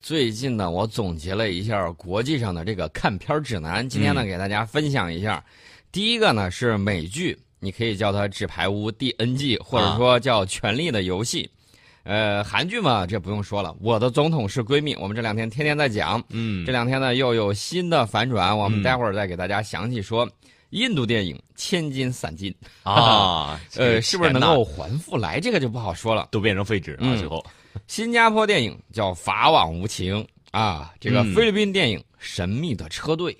最近呢，我总结了一下国际上的这个看片指南，今天呢给大家分享一下。第一个呢是美剧，你可以叫它《纸牌屋》第 N 季，或者说叫《权力的游戏》。呃，韩剧嘛，这不用说了，《我的总统是闺蜜》，我们这两天天天在讲。嗯，这两天呢又有新的反转，我们待会儿再给大家详细说。印度电影《千金散尽》啊，呃，是不是能够还复来？这个就不好说了，都变成废纸了，最后。新加坡电影叫《法网无情》啊，这个菲律宾电影《神秘的车队》，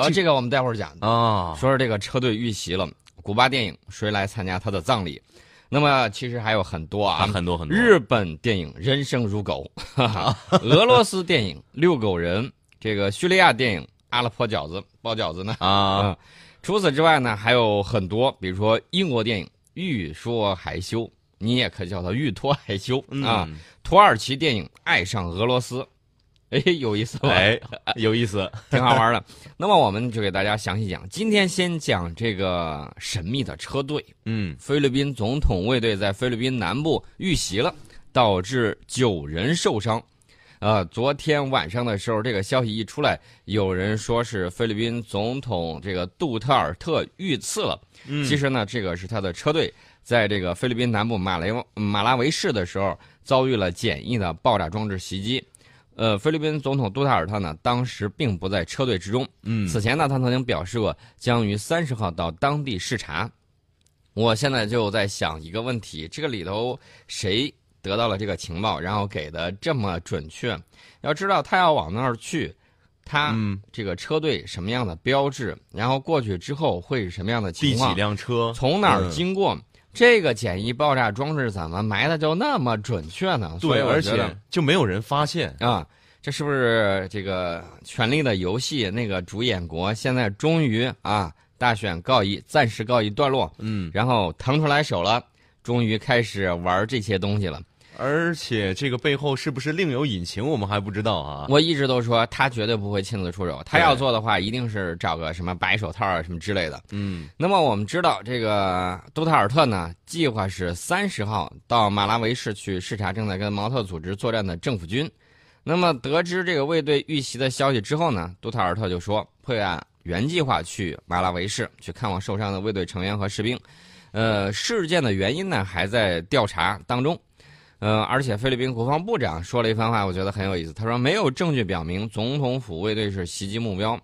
啊，这个我们待会儿讲啊，说说这个车队遇袭了。古巴电影《谁来参加他的葬礼》，那么其实还有很多啊，很多很多。日本电影《人生如狗》，俄罗斯电影《遛狗人》，这个叙利亚电影《阿拉伯饺子》包饺子呢啊。除此之外呢，还有很多，比如说英国电影《欲说还休》。你也可叫他欲脱还休啊！土耳其电影《爱上俄罗斯》，哎，有意思吧？哎，有意思，挺好玩的。那么我们就给大家详细讲。今天先讲这个神秘的车队。嗯，菲律宾总统卫队在菲律宾南部遇袭了，导致九人受伤。呃，昨天晚上的时候，这个消息一出来，有人说是菲律宾总统这个杜特尔特遇刺了。嗯，其实呢，这个是他的车队。在这个菲律宾南部马雷马拉维市的时候，遭遇了简易的爆炸装置袭击。呃，菲律宾总统杜特尔特呢，当时并不在车队之中。嗯，此前呢，他曾经表示过将于三十号到当地视察。我现在就在想一个问题：这个里头谁得到了这个情报，然后给的这么准确？要知道他要往那儿去，他这个车队什么样的标志，然后过去之后会是什么样的情况？第几辆车从哪儿经过？这个简易爆炸装置怎么埋的就那么准确呢？对，而且就没有人发现啊！这是不是这个《权力的游戏》那个主演国现在终于啊大选告一暂时告一段落？嗯，然后腾出来手了，终于开始玩这些东西了。而且这个背后是不是另有隐情，我们还不知道啊。我一直都说他绝对不会亲自出手，他要做的话，一定是找个什么白手套啊什么之类的。嗯。那么我们知道，这个杜特尔特呢，计划是三十号到马拉维市去视察正在跟毛特组织作战的政府军。那么得知这个卫队遇袭的消息之后呢，杜特尔特就说会按原计划去马拉维市去看望受伤的卫队成员和士兵。呃，事件的原因呢还在调查当中。呃，而且菲律宾国防部长说了一番话，我觉得很有意思。他说，没有证据表明总统府卫队是袭击目标。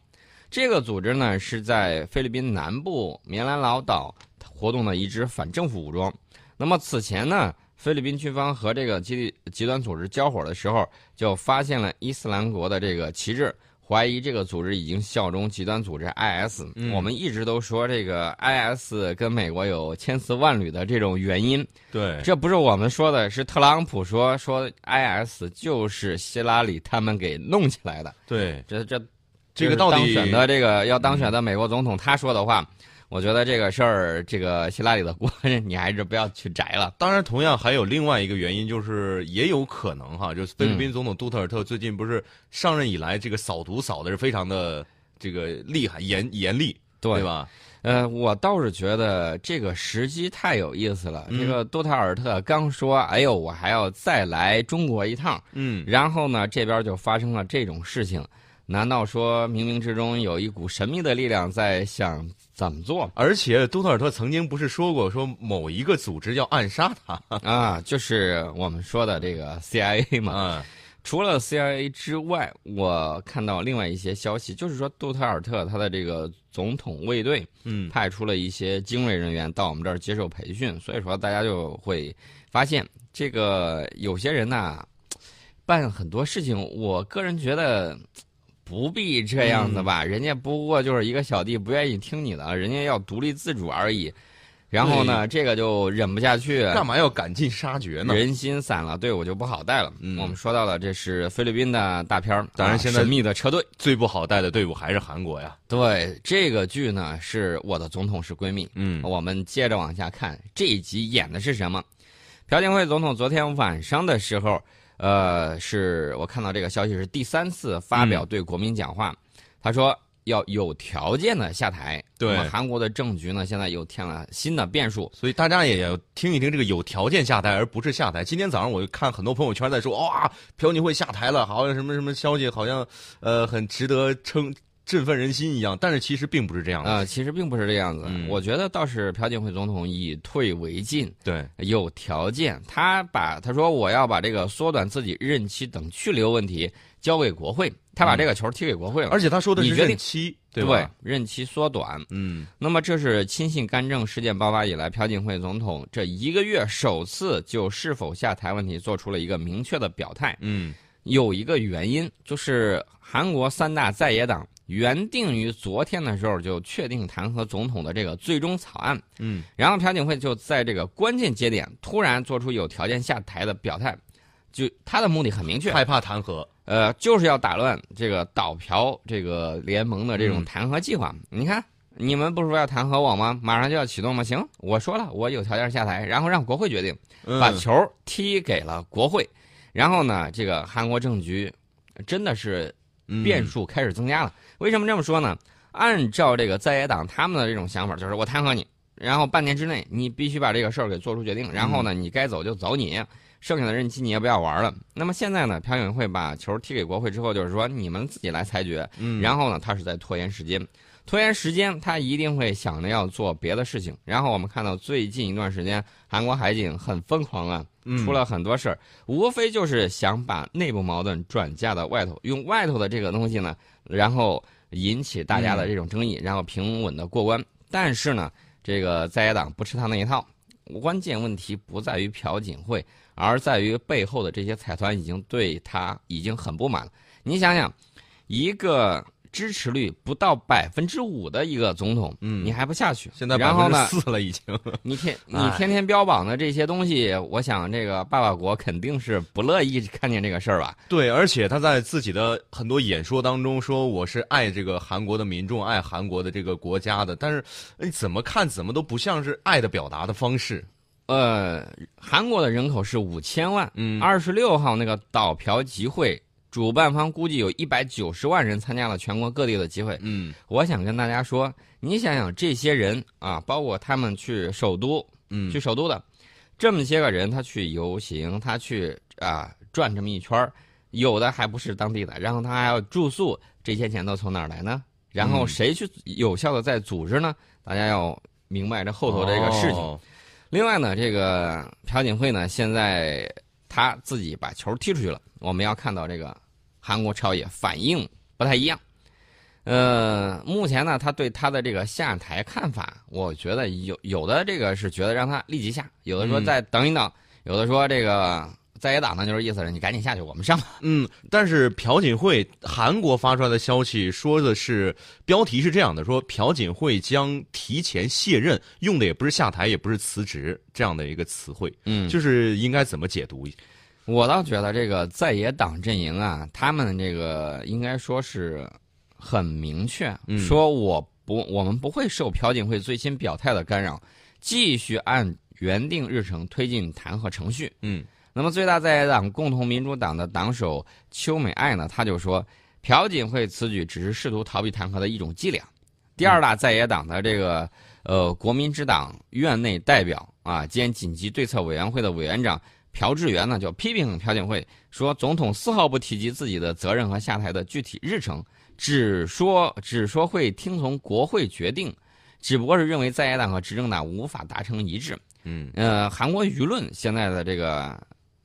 这个组织呢，是在菲律宾南部棉兰老岛活动的一支反政府武装。那么此前呢，菲律宾军方和这个极极端组织交火的时候，就发现了伊斯兰国的这个旗帜。怀疑这个组织已经效忠极端组织 IS。我们一直都说这个 IS 跟美国有千丝万缕的这种原因。对，这不是我们说的，是特朗普说说 IS 就是希拉里他们给弄起来的。对，这这这个到底当选的这个要当选的美国总统他说的话。我觉得这个事儿，这个希拉里的锅，你还是不要去摘了。当然，同样还有另外一个原因，就是也有可能哈，就是菲律宾总统杜特尔特最近不是上任以来，这个扫毒扫的是非常的这个厉害、严严厉，对吧？呃，我倒是觉得这个时机太有意思了。这个杜特尔特刚说：“哎呦，我还要再来中国一趟。”嗯，然后呢，这边就发生了这种事情。难道说冥冥之中有一股神秘的力量在想怎么做？而且杜特尔特曾经不是说过，说某一个组织要暗杀他 啊，就是我们说的这个 CIA 嘛。嗯除了 CIA 之外，我看到另外一些消息，就是说杜特尔特他的这个总统卫队，嗯，派出了一些精锐人员到我们这儿接受培训，所以说大家就会发现，这个有些人呐，办很多事情，我个人觉得。不必这样子吧，人家不过就是一个小弟，不愿意听你的，人家要独立自主而已。然后呢，这个就忍不下去，干嘛要赶尽杀绝呢？人心散了，队伍就不好带了。嗯，我们说到了，这是菲律宾的大片当然现在神秘的车队最不好带的队伍还是韩国呀。对，这个剧呢是我的总统是闺蜜。嗯，我们接着往下看，这一集演的是什么？朴槿惠总统昨天晚上的时候。呃，是我看到这个消息是第三次发表对国民讲话，他说要有条件的下台。对那么韩国的政局呢，现在又添了新的变数。所以大家也要听一听这个有条件下台，而不是下台。今天早上我就看很多朋友圈在说，哇，朴槿惠下台了，好像什么什么消息，好像呃很值得称振奋人心一样。但是其实并不是这样的。呃，其实并不是这样子。嗯我觉得倒是朴槿惠总统以退为进，对，有条件。他把他说我要把这个缩短自己任期等去留问题交给国会，他把这个球踢给国会了。而且他说的是任期，对对？任期缩短。嗯那么这是亲信干政事件爆发以来，朴槿惠总统这一个月首次就是否下台问题做出了一个明确的表态。嗯有一个原因就是韩国三大在野党原定于昨天的时候就确定弹劾总统的这个最终草案，嗯然后朴槿惠就在这个关键节点突然做出有条件下台的表态，就他的目的很明确，害怕弹劾。呃，就是要打乱这个倒朴这个联盟的这种嗯弹劾计划。你看，你们不是说要弹劾我吗？马上就要启动吗？行，我说了，我有条件下台，然后让国会决定，嗯把球踢给了国会。然后呢，这个韩国政局真的是嗯变数开始增加了。为什么这么说呢？按照这个在野党他们的这种想法，就是我弹劾你，然后半年之内你必须把这个事儿给做出决定，然后呢，你该走就走你，剩下的任期你也不要玩了。那么现在呢，朴槿惠把球踢给国会之后，就是说你们自己来裁决，嗯，然后呢，他是在拖延时间，拖延时间，他一定会想着要做别的事情。然后我们看到最近一段时间，韩国海警很疯狂啊，嗯出了很多事儿，无非就是想把内部矛盾转嫁到外头，用外头的这个东西呢，然后引起大家的这种争议，然后平稳的过关。但是呢，这个在野党不吃他那一套，关键问题不在于朴槿惠，而在于背后的这些财团已经对他已经很不满了。你想想，一个支持率不到百分之五的一个总统，嗯你还不下去？现在然后呢，四了已经。你天 你哎天天标榜的这些东西，我想这个爸爸国肯定是不乐意看见这个事儿吧？对，而且他在自己的很多演说当中说我是爱这个韩国的民众，爱韩国的这个国家的，但是你怎么看怎么都不像是爱的表达的方式。呃，韩国的人口是五千万，嗯二十六号那个岛朴集会，主办方估计有一百九十万人参加了全国各地的集会。嗯我想跟大家说，你想想这些人啊，包括他们去首都，嗯去首都的这么些个人，他去游行，他去啊转这么一圈儿有的还不是当地的，然后他还要住宿，这些钱都从哪儿来呢？然后嗯谁去有效的在组织呢？大家要明白这后头这个事情。哦另外呢，这个朴槿惠呢，现在他自己把球踢出去了，我们要看到这个韩国朝野反应不太一样。呃，目前呢，他对他的这个下台看法，我觉得有有的这个是觉得让他立即下，有的说嗯再等一等，有的说这个在野党呢就是意思是你赶紧下去，我们上。嗯，但是朴槿惠韩国发出来的消息说的是标题是这样的，说朴槿惠将提前卸任，用的也不是下台，也不是辞职这样的一个词汇，嗯就是应该怎么解读？我倒觉得这个在野党阵营啊，他们这个应该说是很明确，嗯说我不，我们不会受朴槿惠最新表态的干扰，继续按原定日程推进弹劾程序。嗯那么最大在野党共同民主党的党首邱美爱呢，他就说，朴槿惠此举只是试图逃避弹劾的一种伎俩。第二大在野党的这个呃国民之党院内代表啊兼紧急对策委员会的委员长朴智元呢，就批评朴槿惠说，总统丝毫不提及自己的责任和下台的具体日程，只说只说会听从国会决定，只不过是认为在野党和执政党无法达成一致。嗯呃，韩国舆论现在的这个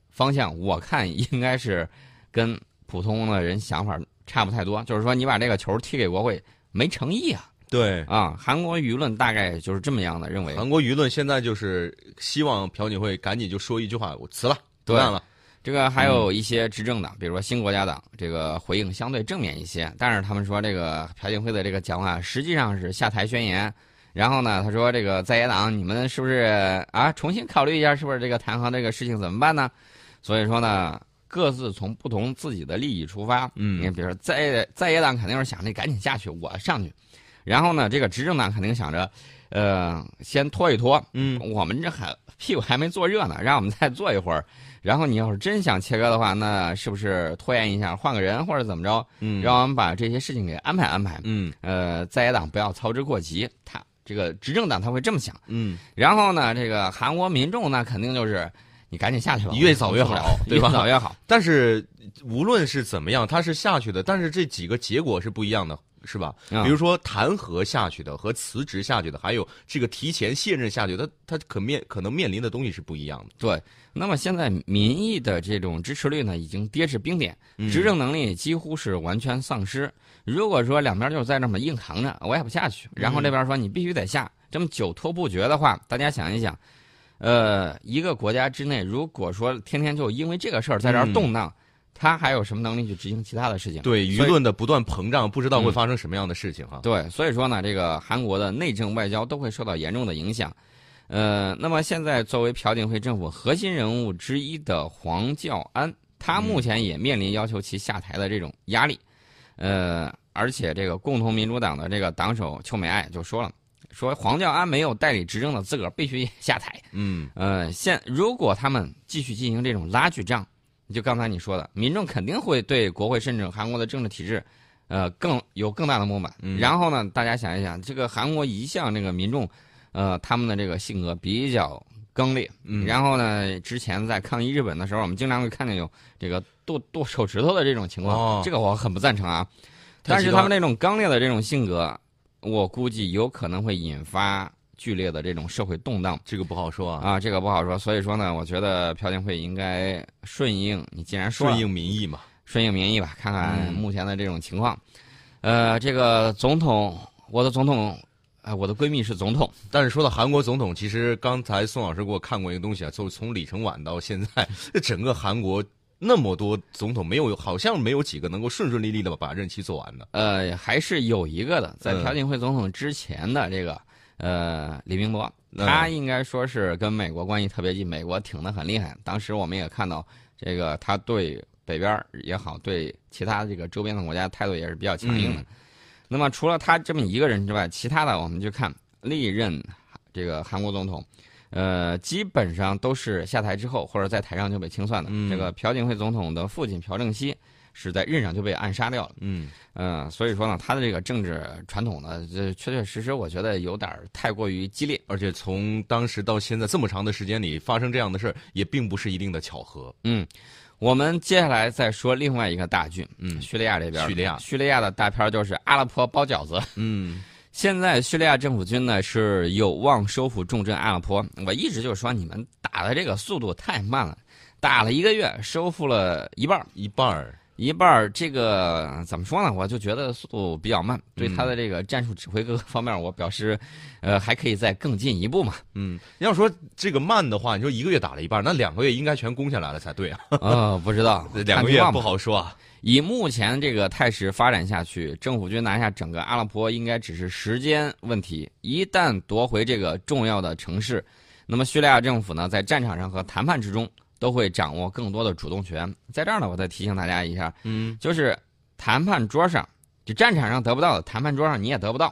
方向，我看应该是跟普通的人想法差不太多，就是说你把这个球踢给国会没诚意啊对。啊！韩国舆论大概就是这么样的认为。韩国舆论现在就是希望朴槿惠赶紧就说一句话：“我辞了，不对干了。这个还有一些执政党，比如说新国家党，这个回应相对正面一些，但是他们说这个朴槿惠的这个讲话实际上是下台宣言。然后呢，他说这个在野党，你们是不是啊重新考虑一下，是不是这个弹劾这个事情怎么办呢？所以说呢，各自从不同自己的利益出发，嗯你，比如说在在野党肯定是想着赶紧下去，我上去，然后呢，这个执政党肯定想着，呃，先拖一拖，嗯我们这还屁股还没坐热呢，让我们再坐一会儿，然后你要是真想切割的话，那是不是拖延一下，换个人或者怎么着，嗯，让我们把这些事情给安排安排？嗯呃，在野党不要操之过急，他这个执政党他会这么想。嗯，然后呢，这个韩国民众那肯定就是你赶紧下去吧，越早越好对吧越早越好。但是无论是怎么样，他是下去的，但是这几个结果是不一样的。是吧？嗯比如说弹劾下去的和辞职下去的，还有这个提前卸任下去的，他他可面可能面临的东西是不一样的。对，那么现在民意的这种支持率呢，已经跌至冰点，嗯。执政能力几乎是完全丧失。如果说两边就在这么硬扛着，我也不下去，然后那边说你必须得下，这么久拖不决的话，大家想一想，呃，一个国家之内，如果说天天就因为这个事儿在这儿动荡，他还有什么能力去执行其他的事情？对舆论的不断膨胀，不知道会发生什么样的事情哈。对，所以说呢，这个韩国的内政外交都会受到严重的影响。呃，那么现在作为朴槿惠政府核心人物之一的黄教安，他目前也面临要求其下台的这种压力。呃，而且这个共同民主党的这个党首邱美爱就说了，说黄教安没有代理执政的资格，必须下台。嗯呃，现如果他们继续进行这种拉锯战，就刚才你说的，民众肯定会对国会甚至韩国的政治体制，呃，更有更大的不满。嗯然后呢，大家想一想，这个韩国一向这个民众，呃，他们的这个性格比较刚烈。嗯然后呢，之前在抗议日本的时候，我们经常会看见有这个剁剁手指头的这种情况，哦这个我很不赞成啊。但是他们那种刚烈的这种性格，我估计有可能会引发剧烈的这种社会动荡。这个不好说啊，啊，这个不好说。所以说呢，我觉得朴槿惠应该顺应你既然说顺应民意嘛。顺应民意吧，看看嗯目前的这种情况。呃，这个总统，我的总统，哎、我的闺蜜是总统，但是说到韩国总统，其实刚才宋老师给我看过一个东西啊，就从李承晚到现在，这 整个韩国那么多总统，没有好像没有几个能够顺顺利利的把任期做完的。呃，还是有一个的，在嗯朴槿惠总统之前的这个，呃，李明博，嗯他应该说是跟美国关系特别近，美国挺得很厉害。当时我们也看到，这个他对北边也好，对其他这个周边的国家态度也是比较强硬的。嗯那么除了他这么一个人之外，其他的我们就看历任这个韩国总统，呃，基本上都是下台之后或者在台上就被清算的。嗯这个朴槿惠总统的父亲朴正熙是在任上就被暗杀掉了。嗯，嗯，所以说呢，他的这个政治传统呢，这确确实实我觉得有点太过于激烈。而且从当时到现在这么长的时间里发生这样的事儿，也并不是一定的巧合。嗯，我们接下来再说另外一个大剧，嗯叙利亚这边，叙利亚叙利亚的大片就是阿拉伯包饺子。嗯现在叙利亚政府军呢是有望收复重镇阿勒颇。我一直就说你们打的这个速度太慢了，打了一个月收复了一半儿，一半儿。一半儿这个怎么说呢？我就觉得速度比较慢，对他的这个战术指挥各个方面，我表示，呃，还可以再更进一步嘛。嗯，要说这个慢的话，你说一个月打了一半，那两个月应该全攻下来了才对啊。呃，不知道 两个月不好说啊。以目前这个态势发展下去，政府军拿下整个阿拉伯应该只是时间问题。一旦夺回这个重要的城市，那么叙利亚政府呢，在战场上和谈判之中都会掌握更多的主动权。在这儿呢，我再提醒大家一下，嗯就是谈判桌上，就战场上得不到的，谈判桌上你也得不到。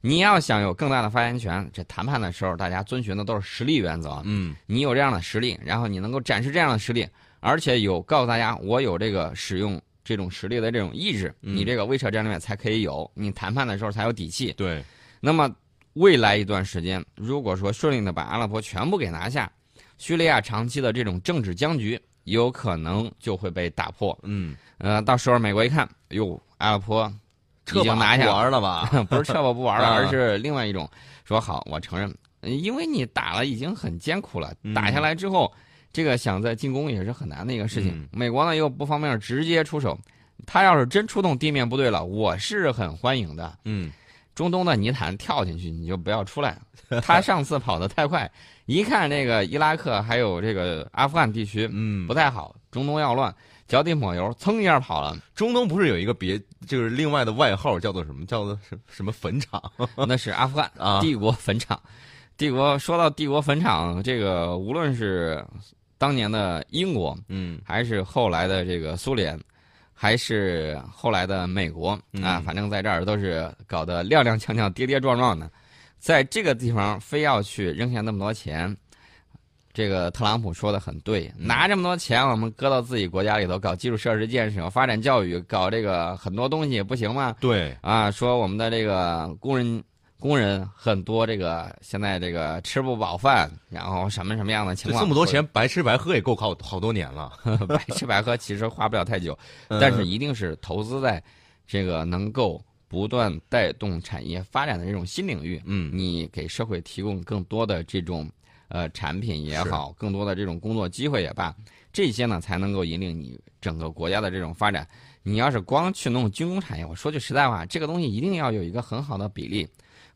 你要想有更大的发言权，这谈判的时候，大家遵循的都是实力原则。嗯你有这样的实力，然后你能够展示这样的实力，而且有告诉大家我有这个使用这种实力的这种意志，嗯你这个威慑战略才可以有，你谈判的时候才有底气。对，那么未来一段时间，如果说顺利的把阿拉伯全部给拿下，叙利亚长期的这种政治僵局有可能就会被打破。嗯，呃，到时候美国一看，哟，阿拉伯撤吧已经拿下不玩了吧？不是撤吧不玩了，啊而是另外一种说好，我承认，呃因为你打了已经很艰苦了，嗯打下来之后，这个想再进攻也是很难的一个事情。嗯美国呢又不方便直接出手，他要是真出动地面部队了，我是很欢迎的。嗯中东的泥潭跳进去你就不要出来，他上次跑得太快，一看这个伊拉克还有这个阿富汗地区嗯不，太好，中东要乱，脚底抹油，噌一下跑了。中东不是有一个别，就是另外的外号叫做什么？叫做什什么坟场 那是阿富汗啊？帝国坟场。帝国说到帝国坟场，这个无论是当年的英国，嗯还是后来的这个苏联，还是后来的美国啊嗯，反正在这儿都是搞得踉踉跄跄、跌跌撞撞的，在这个地方非要去扔下那么多钱，这个特朗普说的很对，嗯。拿这么多钱，我们搁到自己国家里头搞基础设施建设、发展教育、搞这个很多东西不行吗？对，啊，说我们的这个工人工人很多，这个现在这个吃不饱饭，然后什么什么样的情况？这么多钱白吃白喝也够好好多年了。白吃白喝，其实花不了太久，嗯但是一定是投资在这个能够不断带动产业发展的这种新领域。嗯你给社会提供更多的这种呃产品也好，更多的这种工作机会也罢，这些呢才能够引领你整个国家的这种发展。你要是光去弄军工产业，我说句实在话，这个东西一定要有一个很好的比例。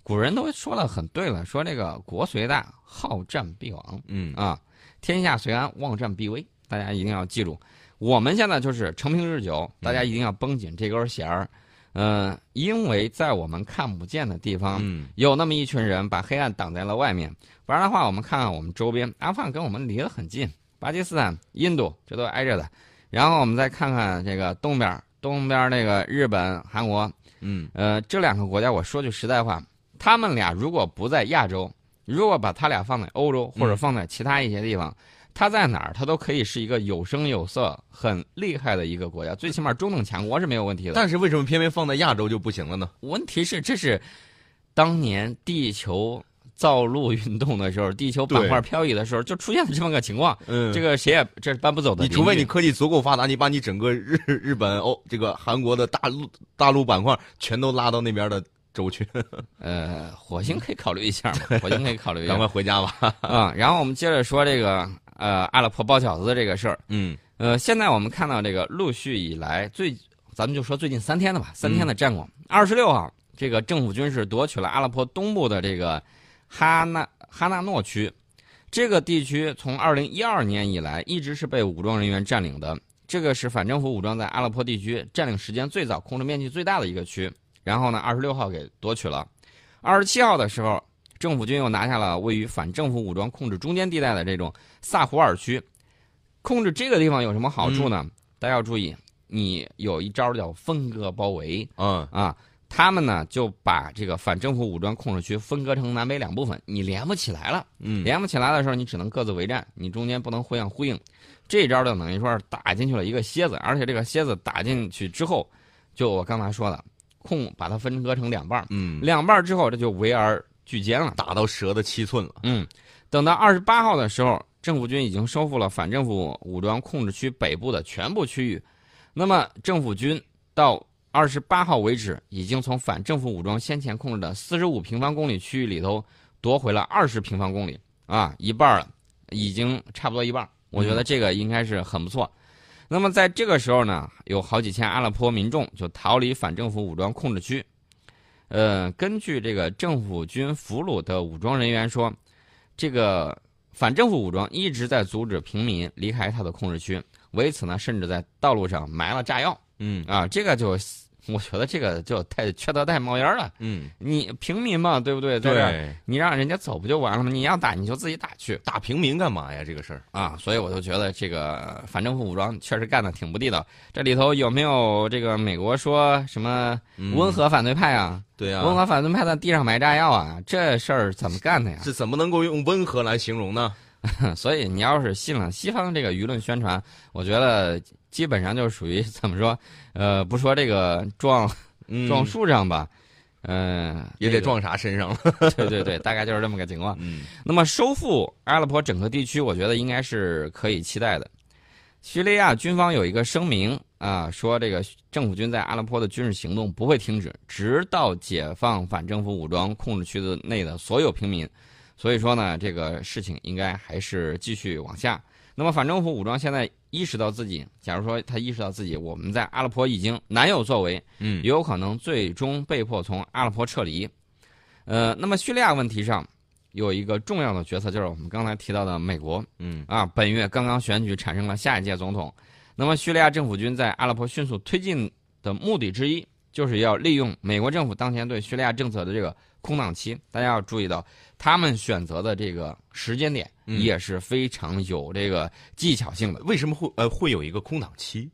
古人都说的很对了，说这个国虽大，好战必亡。嗯啊，天下虽安，望战必危。大家一定要记住，我们现在就是承平日久，大家一定要绷紧这根弦儿。嗯、因为在我们看不见的地方，嗯有那么一群人把黑暗挡在了外面。不然的话，我们看看我们周边，阿富汗跟我们离得很近，巴基斯坦、印度这都挨着的。然后我们再看看这个东边，东边那个日本、韩国，嗯呃，这两个国家，我说句实在话，他们俩如果不在亚洲，如果把他俩放在欧洲或者放在其他一些地方，他在哪儿，他都可以是一个有声有色、很厉害的一个国家，最起码中等强国是没有问题的。但是为什么偏偏放在亚洲就不行了呢？问题是，这是当年地球造陆运动的时候，地球板块漂移的时候，就出现了这么个情况。嗯这个谁也这是搬不走的你。除非你科技足够发达，你把你整个日日本欧这个韩国的大陆大陆板块全都拉到那边的州去，呃，火星可以考虑一下嘛，火星可以考虑一下赶快回家吧。啊、然后我们接着说这个呃阿拉伯包饺子的这个事儿。嗯呃，现在我们看到这个陆续以来最，咱们就说最近三天的吧，三天的战果。二十六号，这个政府军是夺取了阿拉伯东部的这个哈纳哈纳诺区，这个地区从二零一二年以来一直是被武装人员占领的。这个是反政府武装在阿拉伯地区占领时间最早、控制面积最大的一个区。然后呢，二十六号给夺取了。二十七号的时候，政府军又拿下了位于反政府武装控制中间地带的这种萨胡尔区。控制这个地方有什么好处呢？大家要注意，你有一招叫分割包围嗯啊。他们呢就把这个反政府武装控制区分割成南北两部分，你连不起来了。嗯连不起来的时候，你只能各自为战，你中间不能互相呼应。这招就等于说是打进去了一个蝎子，而且这个蝎子打进去之后，就我刚才说的，控把它分割成两半儿，嗯，两半儿之后这就围而聚歼了。打到蛇的七寸了。嗯，等到二十八号的时候，政府军已经收复了反政府武装控制区北部的全部区域。那么，政府军到二十八号为止，已经从反政府武装先前控制的四十五平方公里区域里头夺回了二十平方公里啊，一半了，已经差不多一半。我觉得这个应该是很不错。那么在这个时候呢，有好几千阿拉伯民众就逃离反政府武装控制区。呃，根据这个政府军俘虏的武装人员说，这个反政府武装一直在阻止平民离开他的控制区，为此呢，甚至在道路上埋了炸药嗯啊！这个就，我觉得这个就太缺德太冒烟了。嗯，你平民嘛，对不对？在这儿对，你让人家走不就完了吗？你要打你就自己打去打平民干嘛呀？这个事儿。啊！所以我就觉得这个反政府武装确实干的挺不地道。这里头有没有这个美国说什么嗯温和反对派啊？对啊，温和反对派在地上埋炸药啊？这事儿怎么干的呀？这怎么能够用温和来形容呢？所以你要是信了西方这个舆论宣传，我觉得基本上就属于 怎么说？呃，不说这个撞嗯撞树上吧，嗯、这个。也得撞啥身上了。对 对对，大概就是这么个情况。嗯那么收复阿拉伯整个地区，我觉得应该是可以期待的。叙利亚军方有一个声明啊，说这个政府军在阿拉伯的军事行动不会停止，直到解放反政府武装控制区的内的所有平民。所以说呢，这个事情应该还是继续往下。那么反政府武装现在意识到自己，假如说他意识到自己我们在阿拉伯已经难有作为，嗯有可能最终被迫从阿拉伯撤离。呃，那么叙利亚问题上有一个重要的角色，就是我们刚才提到的美国嗯啊，本月刚刚选举产生了下一届总统。那么叙利亚政府军在阿拉伯迅速推进的目的之一，就是要利用美国政府当前对叙利亚政策的这个空档期。大家要注意到，他们选择的这个时间点嗯也是非常有这个技巧性的。为什么会呃会有一个空档期？